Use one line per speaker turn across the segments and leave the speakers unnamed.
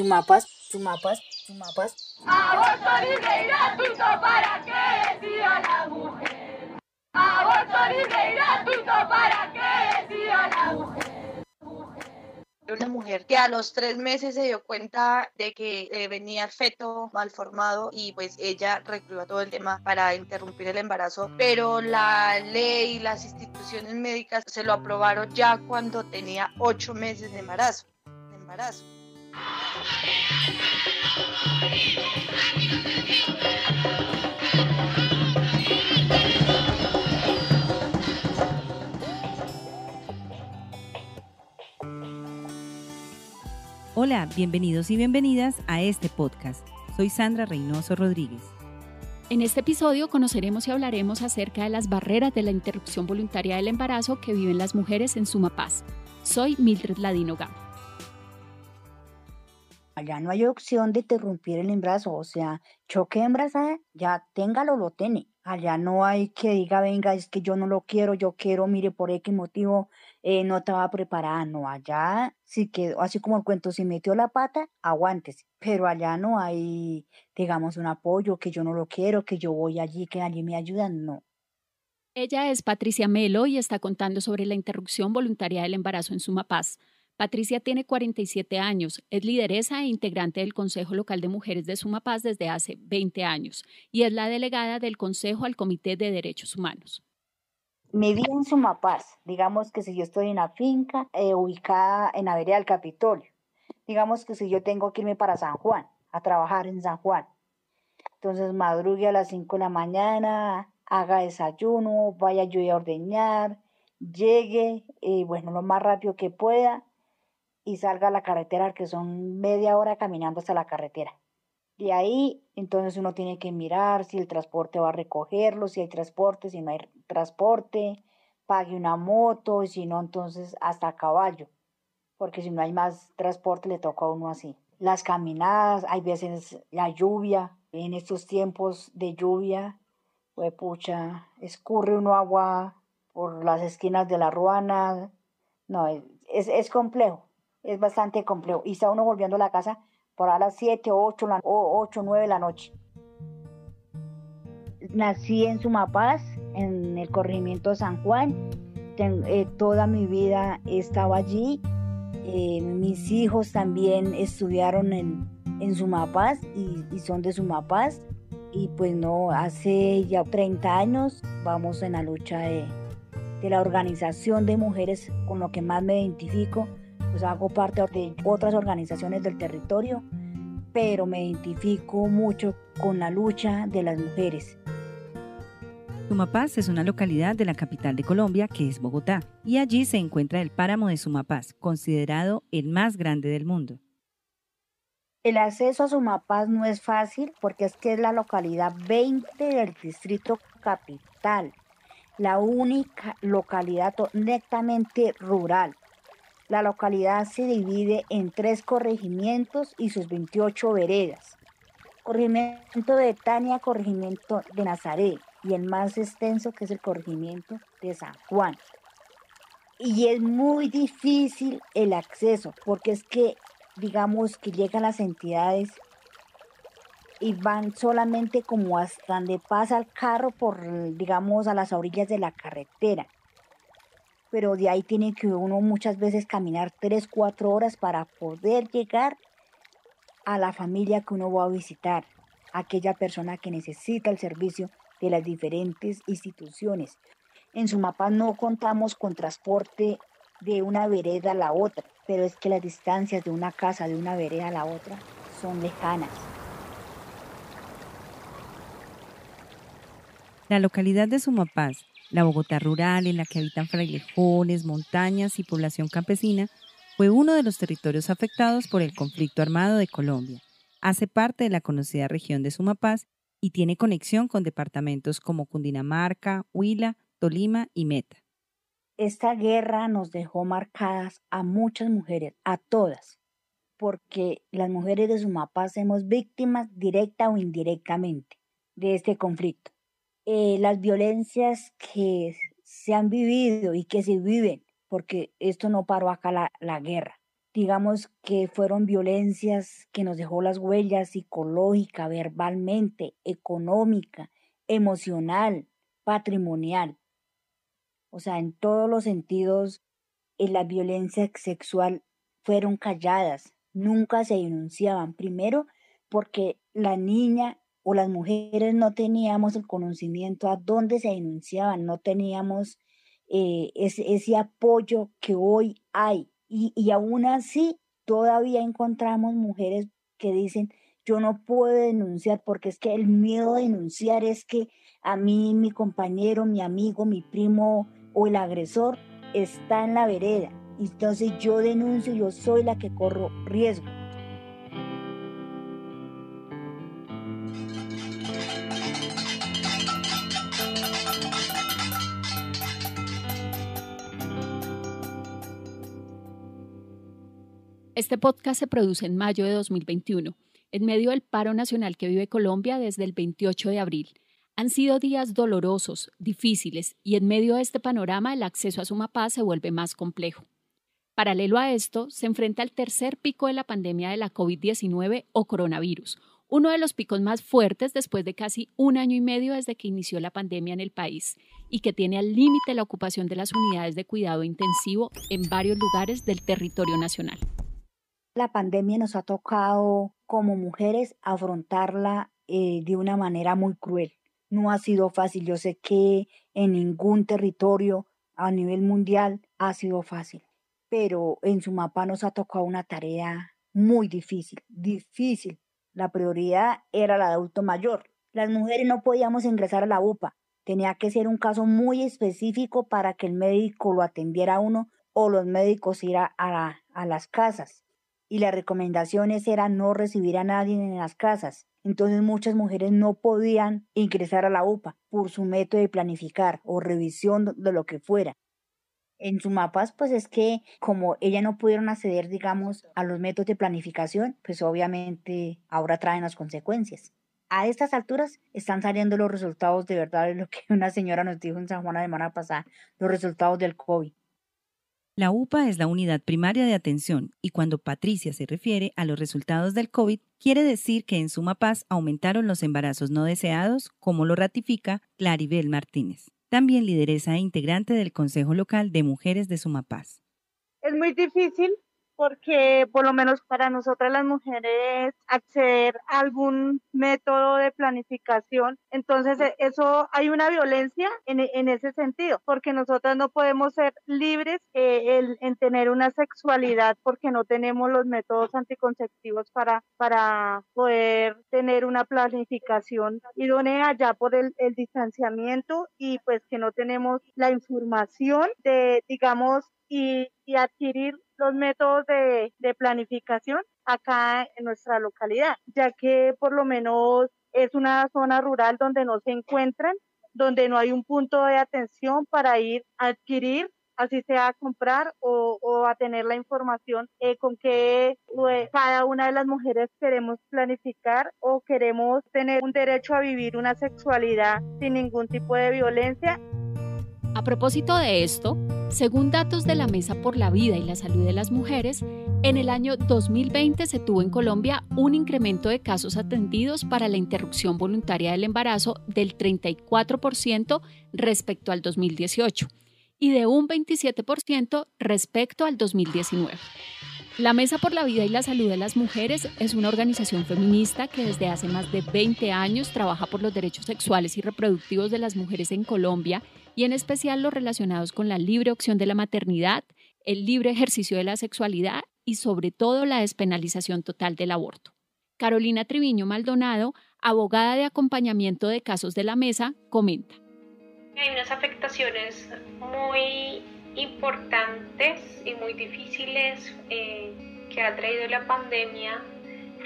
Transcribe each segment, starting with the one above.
Sumapaz, Sumapaz, Sumapaz.
Aborto libre y gratuito para que decida la mujer. Aborto libre y gratuito para que decida la mujer
una mujer que a los tres meses se dio cuenta de que eh, venía el feto mal formado y pues ella recluyó todo el tema para interrumpir el embarazo, pero la ley, las instituciones médicas se lo aprobaron ya cuando tenía ocho meses de embarazo. De embarazo.
Hola, bienvenidos y bienvenidas a este podcast. Soy Sandra Reynoso Rodríguez.
En este episodio conoceremos y hablaremos acerca de las barreras de la interrupción voluntaria del embarazo que viven las mujeres en Sumapaz. Soy Mildred Ladino Gama.
Allá no hay opción de interrumpir el embarazo, o sea, choque embarazada, ya téngalo, lo tiene. Allá no hay que diga, venga, es que yo no lo quiero, yo quiero, mire, por X motivo eh, no estaba preparada. No, allá sí quedó, así como el cuento, si metió la pata, aguántese. Pero allá no hay, digamos, un apoyo, que yo no lo quiero, que yo voy allí, que allí me ayudan, no.
Ella es Patricia Melo y está contando sobre la interrupción voluntaria del embarazo en Sumapaz. Patricia tiene 47 años, es lideresa e integrante del Consejo Local de Mujeres de Sumapaz desde hace 20 años y es la delegada del Consejo al Comité de Derechos Humanos.
Mi vida en Sumapaz, digamos que si yo estoy en la finca eh, ubicada en la vereda del Capitolio, digamos que si yo tengo que irme para San Juan, a trabajar en San Juan, entonces madrugue a las 5 de la mañana, haga desayuno, vaya yo a ordeñar, llegue, y bueno, lo más rápido que pueda, y salga a la carretera, que son media hora caminando hasta la carretera. De ahí, entonces uno tiene que mirar si el transporte va a recogerlo, si hay transporte, si no hay transporte, pague una moto, y si no, entonces hasta a caballo, porque si no hay más transporte le toca a uno así. Las caminadas, hay veces la lluvia, en estos tiempos de lluvia, pues pucha, escurre uno agua por las esquinas de la ruana, no, es, es complejo es bastante complejo. Y está uno volviendo a la casa por a las 7 o 8, o 8 9 de la noche. Nací en Sumapaz, en el corregimiento de San Juan. Eh, toda mi vida he estado allí. Eh, mis hijos también estudiaron en, en Sumapaz y, y, son de Sumapaz. Y pues no, hace ya 30 años vamos en la lucha de, de la organización de mujeres con lo que más me identifico pues hago parte de otras organizaciones del territorio, pero me identifico mucho con la lucha de las mujeres.
Sumapaz es una localidad de la capital de Colombia, que es Bogotá, y allí se encuentra el páramo de Sumapaz, considerado el más grande del mundo.
El acceso a Sumapaz no es fácil porque es que es la localidad 20 del distrito capital, la única localidad netamente rural. La localidad se divide en tres corregimientos y sus 28 veredas. Corregimiento de Tania, corregimiento de Nazaret y el más extenso que es el corregimiento de San Juan. Y es muy difícil el acceso porque es que, digamos, que llegan las entidades y van solamente como hasta donde pasa el carro por, digamos, a las orillas de la carretera pero de ahí tiene que uno muchas veces caminar 3, 4 horas para poder llegar a la familia que uno va a visitar, aquella persona que necesita el servicio de las diferentes instituciones. En su mapa no contamos con transporte de una vereda a la otra, pero es que las distancias de una casa de una vereda a la otra son lejanas.
La localidad de Sumapaz la Bogotá rural, en la que habitan frailejones, montañas y población campesina, fue uno de los territorios afectados por el conflicto armado de Colombia. Hace parte de la conocida región de Sumapaz y tiene conexión con departamentos como Cundinamarca, Huila, Tolima y Meta.
Esta guerra nos dejó marcadas a muchas mujeres, a todas, porque las mujeres de Sumapaz somos víctimas directa o indirectamente de este conflicto. Eh, las violencias que se han vivido y que se viven, porque esto no paró acá la, la guerra. digamos que fueron violencias que nos dejó las huellas psicológica, verbalmente, económica, emocional, patrimonial. O sea, en todos los sentidos, en la violencia sexual fueron calladas, nunca se denunciaban. Primero, porque la niña o las mujeres no teníamos el conocimiento a dónde se denunciaban, no teníamos eh, ese, apoyo que hoy hay. Y, y aún así, todavía encontramos mujeres que dicen, yo no puedo denunciar porque es que el miedo de denunciar es que a mí, mi compañero, mi amigo, mi primo o el agresor está en la vereda. Entonces yo denuncio, yo soy la que corro riesgo.
Este podcast se produce en mayo de 2021, en medio del paro nacional que vive Colombia desde el 28 de abril. Han sido días dolorosos, difíciles, y en medio de este panorama el acceso a Sumapaz se vuelve más complejo. Paralelo a esto, se enfrenta al tercer pico de la pandemia de la COVID-19 o coronavirus, uno de los picos más fuertes después de casi un año y medio desde que inició la pandemia en el país y que tiene al límite la ocupación de las unidades de cuidado intensivo en varios lugares del territorio nacional
la pandemia nos ha tocado como mujeres afrontarla eh, de una manera muy cruel. No ha sido fácil. Yo sé que en ningún territorio a nivel mundial ha sido fácil, pero en su mapa nos ha tocado una tarea muy difícil, difícil. La prioridad era la de adulto mayor. Las mujeres no podíamos ingresar a la UPA. Tenía que ser un caso muy específico para que el médico lo atendiera a uno o los médicos ir a, a las casas y las recomendaciones eran no recibir a nadie en las casas. Entonces muchas mujeres no podían ingresar a la UPA por su método de planificar o revisión de lo que fuera. En su mapas, pues es que como ellas no pudieron acceder, digamos, a los métodos de planificación, pues obviamente ahora traen las consecuencias. A estas alturas están saliendo los resultados de verdad de lo que una señora nos dijo en San Juan la semana pasada, los resultados del COVID.
La UPA es la unidad primaria de atención y cuando Patricia se refiere a los resultados del COVID, quiere decir que en Sumapaz aumentaron los embarazos no deseados, como lo ratifica Claribel Martínez, también lideresa e integrante del Consejo Local de Mujeres de Sumapaz.
Es muy difícil porque por lo menos para nosotras las mujeres acceder a algún método de planificación, entonces eso hay una violencia en, en ese sentido, porque nosotras no podemos ser libres eh, en tener una sexualidad porque no tenemos los métodos anticonceptivos para, para poder tener una planificación idónea ya por el, el distanciamiento y pues que no tenemos la información de, digamos, y, adquirir los métodos de, planificación acá en nuestra localidad, ya que por lo menos es una zona rural donde no se encuentran, donde no hay un punto de atención para ir a adquirir así sea a comprar o, a tener la información eh, con que cada una de las mujeres queremos planificar o queremos tener un derecho a vivir una sexualidad sin ningún tipo de violencia
a propósito de esto, según datos de la Mesa por la Vida y la Salud de las Mujeres, en el año 2020 se tuvo en Colombia un incremento de casos atendidos para la interrupción voluntaria del embarazo del 34% respecto al 2018 y de un 27% respecto al 2019. La Mesa por la Vida y la Salud de las Mujeres es una organización feminista que desde hace más de 20 años trabaja por los derechos sexuales y reproductivos de las mujeres en Colombia y en especial los relacionados con la libre opción de la maternidad, el libre ejercicio de la sexualidad y sobre todo la despenalización total del aborto. Carolina Triviño Maldonado, abogada de acompañamiento de casos de la mesa, comenta.
Hay unas afectaciones muy importantes y muy difíciles eh, que ha traído la pandemia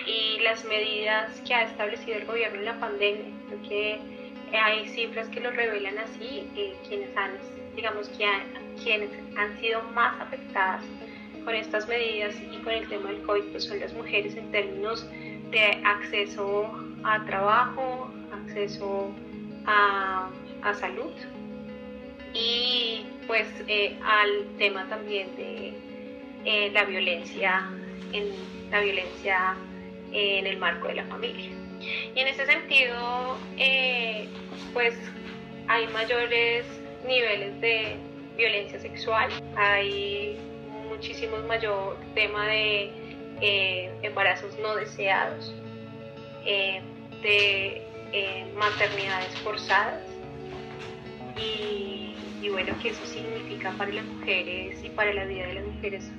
y las medidas que ha establecido el gobierno en la pandemia. Porque hay cifras que lo revelan así, eh, quienes han, digamos que quienes han sido más afectadas con estas medidas y con el tema del COVID pues son las mujeres en términos de acceso a trabajo, acceso a, a salud y pues eh, al tema también de, eh, la violencia en la violencia en el marco de la familia. Y en ese sentido, eh, pues hay mayores niveles de violencia sexual, hay muchísimo mayor tema de eh, embarazos no deseados, eh, de maternidades forzadas y bueno, que eso significa para las mujeres y para la vida de las mujeres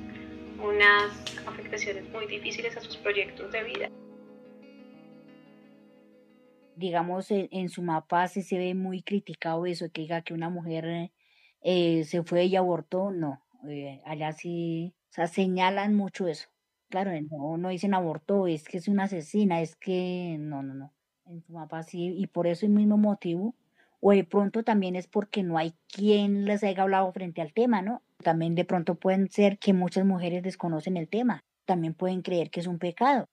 unas afectaciones muy difíciles a sus proyectos de vida.
Digamos, en, su mapa sí se ve muy criticado eso, que diga que una mujer eh, se fue y abortó, no, eh, allá sí, o sea, señalan mucho eso. Claro, no, no dicen abortó, es que es una asesina, es que no, no, no. En su mapa sí, y por eso el mismo motivo, o de pronto también es porque no hay quien les haya hablado frente al tema, ¿no? También de pronto pueden ser que muchas mujeres desconocen el tema, también pueden creer que es un pecado.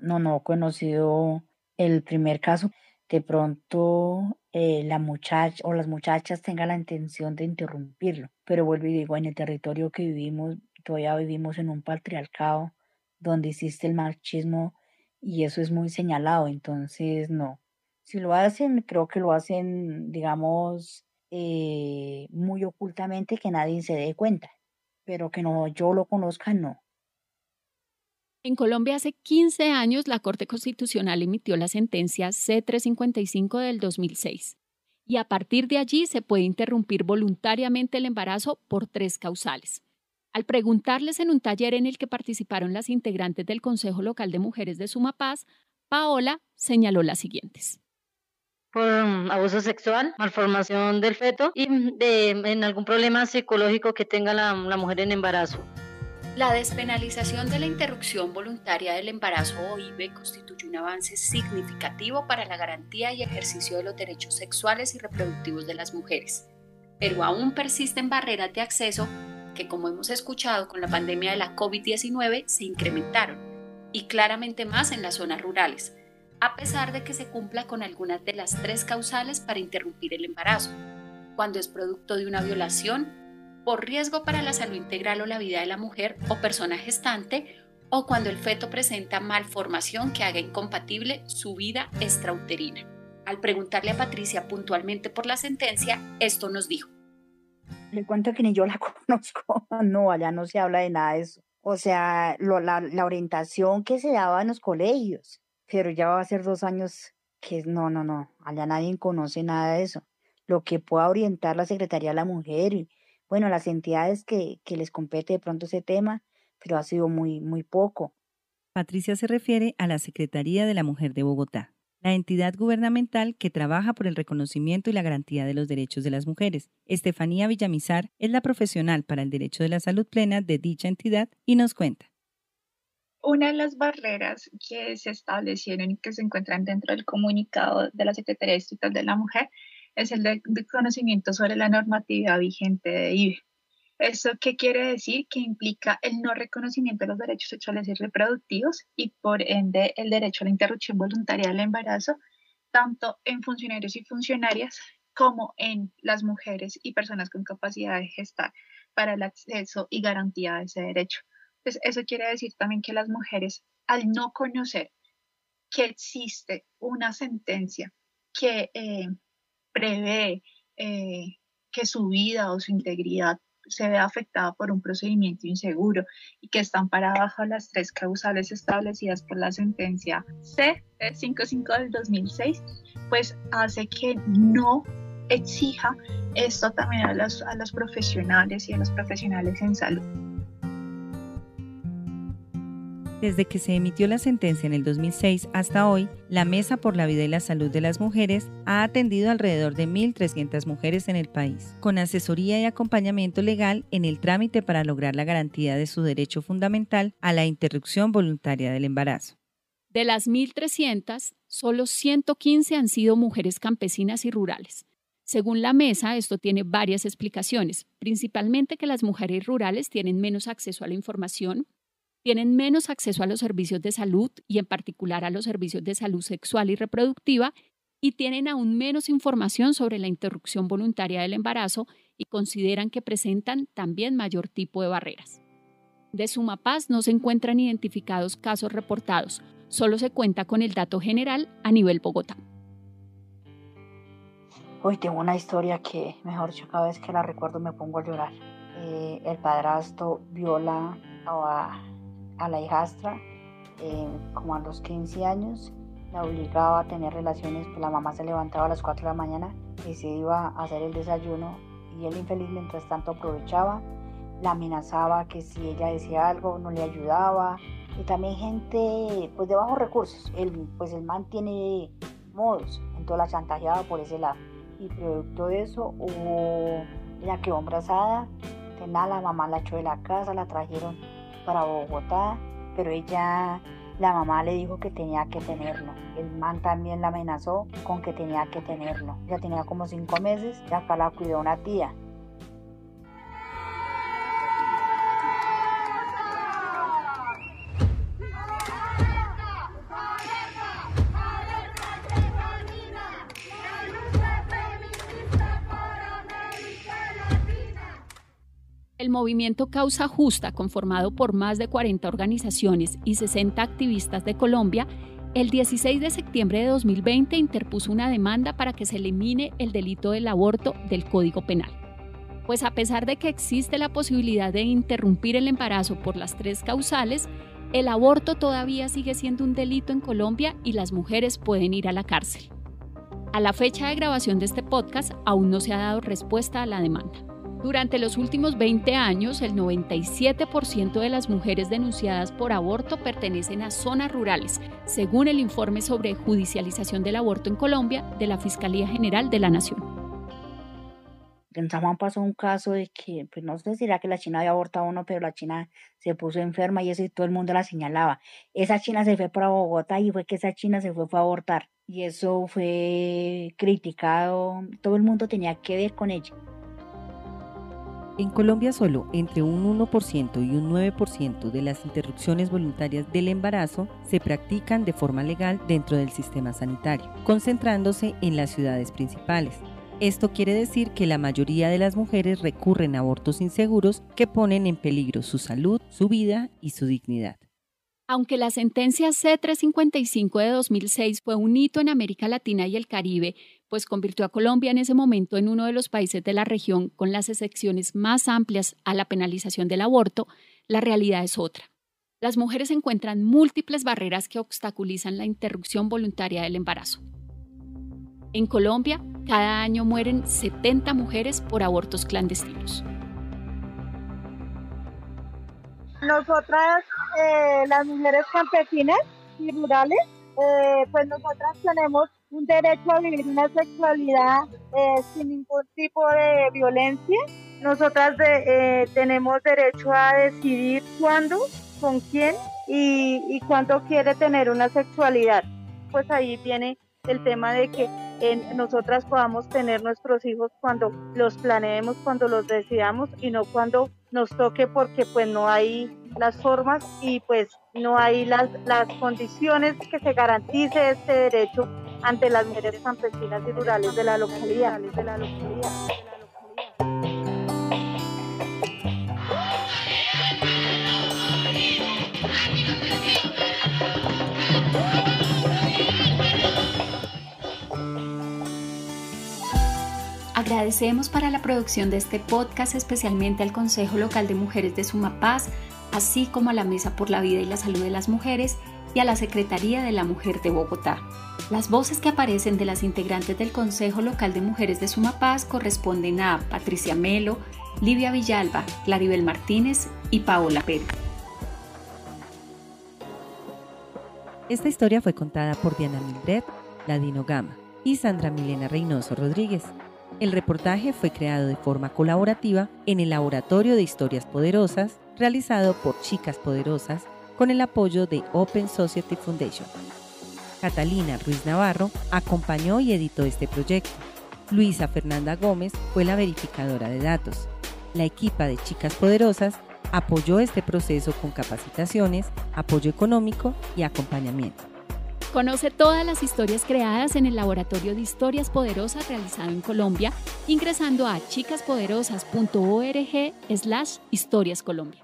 No, no he conocido el primer caso. De pronto eh, la muchacha o las muchachas tengan la intención de interrumpirlo, pero vuelvo y digo, en el territorio que vivimos, todavía vivimos en un patriarcado donde existe el machismo y eso es muy señalado, entonces no. Si lo hacen, creo que lo hacen, digamos, eh, muy ocultamente que nadie se dé cuenta, pero que no yo lo conozca, no.
En Colombia hace 15 años la Corte Constitucional emitió la sentencia C355 del 2006 y a partir de allí se puede interrumpir voluntariamente el embarazo por tres causales. Al preguntarles en un taller en el que participaron las integrantes del Consejo Local de Mujeres de Sumapaz, Paola señaló las siguientes
por mm, abuso sexual, malformación del feto y mm, de, en algún problema psicológico que tenga la mujer en embarazo.
La despenalización de la interrupción voluntaria del embarazo OIV constituye un avance significativo para la garantía y ejercicio de los derechos sexuales y reproductivos de las mujeres. Pero aún persisten barreras de acceso que, como hemos escuchado con la pandemia de la COVID-19, se incrementaron, y claramente más en las zonas rurales, a pesar de que se cumpla con algunas de las tres causales para interrumpir el embarazo, cuando es producto de una violación, por riesgo para la salud integral o la vida de la mujer o persona gestante, o cuando el feto presenta malformación que haga incompatible su vida extrauterina. Al preguntarle a Patricia puntualmente por la sentencia, esto nos dijo.
Le cuento que ni yo la conozco. No, allá no se habla de nada de eso. O sea, la, orientación que se daba en los colegios pero ya va a ser dos años que no, no, no, allá nadie conoce nada de eso. Lo que pueda orientar la Secretaría de la Mujer y, bueno, las entidades que, que les compete de pronto ese tema, pero ha sido muy, muy poco.
Patricia se refiere a la Secretaría de la Mujer de Bogotá, la entidad gubernamental que trabaja por el reconocimiento y la garantía de los derechos de las mujeres. Estefanía Villamizar es la profesional para el derecho de la salud plena de dicha entidad y nos cuenta.
Una de las barreras que se establecieron y que se encuentran dentro del comunicado de la Secretaría de Distrital de la Mujer es el de, conocimiento sobre la normatividad vigente de IBE. ¿Eso qué quiere decir? Que implica el no reconocimiento de los derechos sexuales y reproductivos y por ende el derecho a la interrupción voluntaria del embarazo, tanto en funcionarios y funcionarias como en las mujeres y personas con capacidad de gestar para el acceso y garantía de ese derecho. Pues eso quiere decir también que las mujeres, al no conocer que existe una sentencia que eh, prevé eh, que su vida o su integridad se vea afectada por un procedimiento inseguro y que están para bajo las tres causales establecidas por la sentencia C55 del 2006, pues hace que no exija esto también a los, a los profesionales y a los profesionales en salud.
Desde que se emitió la sentencia en el 2006 hasta hoy, la Mesa por la Vida y la Salud de las Mujeres ha atendido alrededor de 1.300 mujeres en el país, con asesoría y acompañamiento legal en el trámite para lograr la garantía de su derecho fundamental a la interrupción voluntaria del embarazo.
De las 1.300, solo 115 han sido mujeres campesinas y rurales. Según la mesa, esto tiene varias explicaciones, principalmente que las mujeres rurales tienen menos acceso a la información, tienen menos acceso a los servicios de salud y en particular a los servicios de salud sexual y reproductiva y tienen aún menos información sobre la interrupción voluntaria del embarazo y consideran que presentan también mayor tipo de barreras. De Sumapaz no se encuentran identificados casos reportados, solo se cuenta con el dato general a nivel Bogotá.
Hoy tengo una historia que, mejor dicho, cada vez que la recuerdo me pongo a llorar. Eh, el padrastro viola a, a la hijastra eh, como a los 15 años, la obligaba a tener relaciones, pues la mamá se levantaba a las 4 de la mañana y se iba a hacer el desayuno y él infeliz mientras tanto aprovechaba, la amenazaba que si ella decía algo no le ayudaba y también gente pues de bajos recursos, él, pues el man tiene modos, entonces la chantajeaba por ese lado. Y producto de eso hubo, ella quedó embarazada, tenía la mamá la echó de la casa, la trajeron para Bogotá, pero ella, la mamá le dijo que tenía que tenerlo. El man también la amenazó con que tenía que tenerlo. Ya tenía como cinco meses y acá la cuidó una tía.
Movimiento Causa Justa, conformado por más de 40 organizaciones y 60 activistas de Colombia, el 16 de septiembre de 2020 interpuso una demanda para que se elimine el delito del aborto del Código Penal. Pues a pesar de que existe la posibilidad de interrumpir el embarazo por las tres causales, el aborto todavía sigue siendo un delito en Colombia y las mujeres pueden ir a la cárcel. A la fecha de grabación de este podcast aún no se ha dado respuesta a la demanda. Durante los últimos 20 años, el 97% de las mujeres denunciadas por aborto pertenecen a zonas rurales, según el informe sobre judicialización del aborto en Colombia de la Fiscalía General de la Nación.
En San pasó un caso de que, pues no sé si era que la China había abortado uno, pero la China se puso enferma y eso y todo el mundo la señalaba. Esa China se fue para Bogotá y fue que esa China se fue, fue a abortar. Y eso fue criticado, todo el mundo tenía que ver con ella.
En Colombia solo entre un 1% y un 9% de las interrupciones voluntarias del embarazo se practican de forma legal dentro del sistema sanitario, concentrándose en las ciudades principales. Esto quiere decir que la mayoría de las mujeres recurren a abortos inseguros que ponen en peligro su salud, su vida y su dignidad.
Aunque la sentencia C355 de 2006 fue un hito en América Latina y el Caribe, pues convirtió a Colombia en ese momento en uno de los países de la región con las excepciones más amplias a la penalización del aborto, la realidad es otra. Las mujeres encuentran múltiples barreras que obstaculizan la interrupción voluntaria del embarazo. En Colombia, cada año mueren 70 mujeres por abortos clandestinos.
Nosotras, eh, las mujeres campesinas y rurales, eh, pues nosotras tenemos un derecho a vivir una sexualidad eh, sin ningún tipo de violencia. Nosotras eh, tenemos derecho a decidir cuándo, con quién y, y cuándo quiere tener una sexualidad. Pues ahí viene el tema de que nosotras podamos tener nuestros hijos cuando los planeemos, cuando los decidamos y no cuando nos toque porque pues no hay las formas y pues no hay las, las condiciones que se garantice este derecho ante las mujeres campesinas y rurales de la localidad. De la localidad.
Agradecemos para la producción de este podcast especialmente al Consejo Local de Mujeres de Sumapaz, así como a la Mesa por la Vida y la Salud de las Mujeres y a la Secretaría de la Mujer de Bogotá. Las voces que aparecen de las integrantes del Consejo Local de Mujeres de Sumapaz corresponden a Patricia Melo, Livia Villalba, Claribel Martínez y Paola Pérez.
Esta historia fue contada por Diana Mildred, Ladino Gama y Sandra Milena Reynoso Rodríguez. El reportaje fue creado de forma colaborativa en el Laboratorio de Historias Poderosas, realizado por Chicas Poderosas, con el apoyo de Open Society Foundation. Catalina Ruiz Navarro acompañó y editó este proyecto. Luisa Fernanda Gómez fue la verificadora de datos. La equipa de Chicas Poderosas apoyó este proceso con capacitaciones, apoyo económico y acompañamiento.
Conoce todas las historias creadas en el Laboratorio de Historias Poderosas realizado en Colombia ingresando a chicaspoderosas.org slash historias Colombia.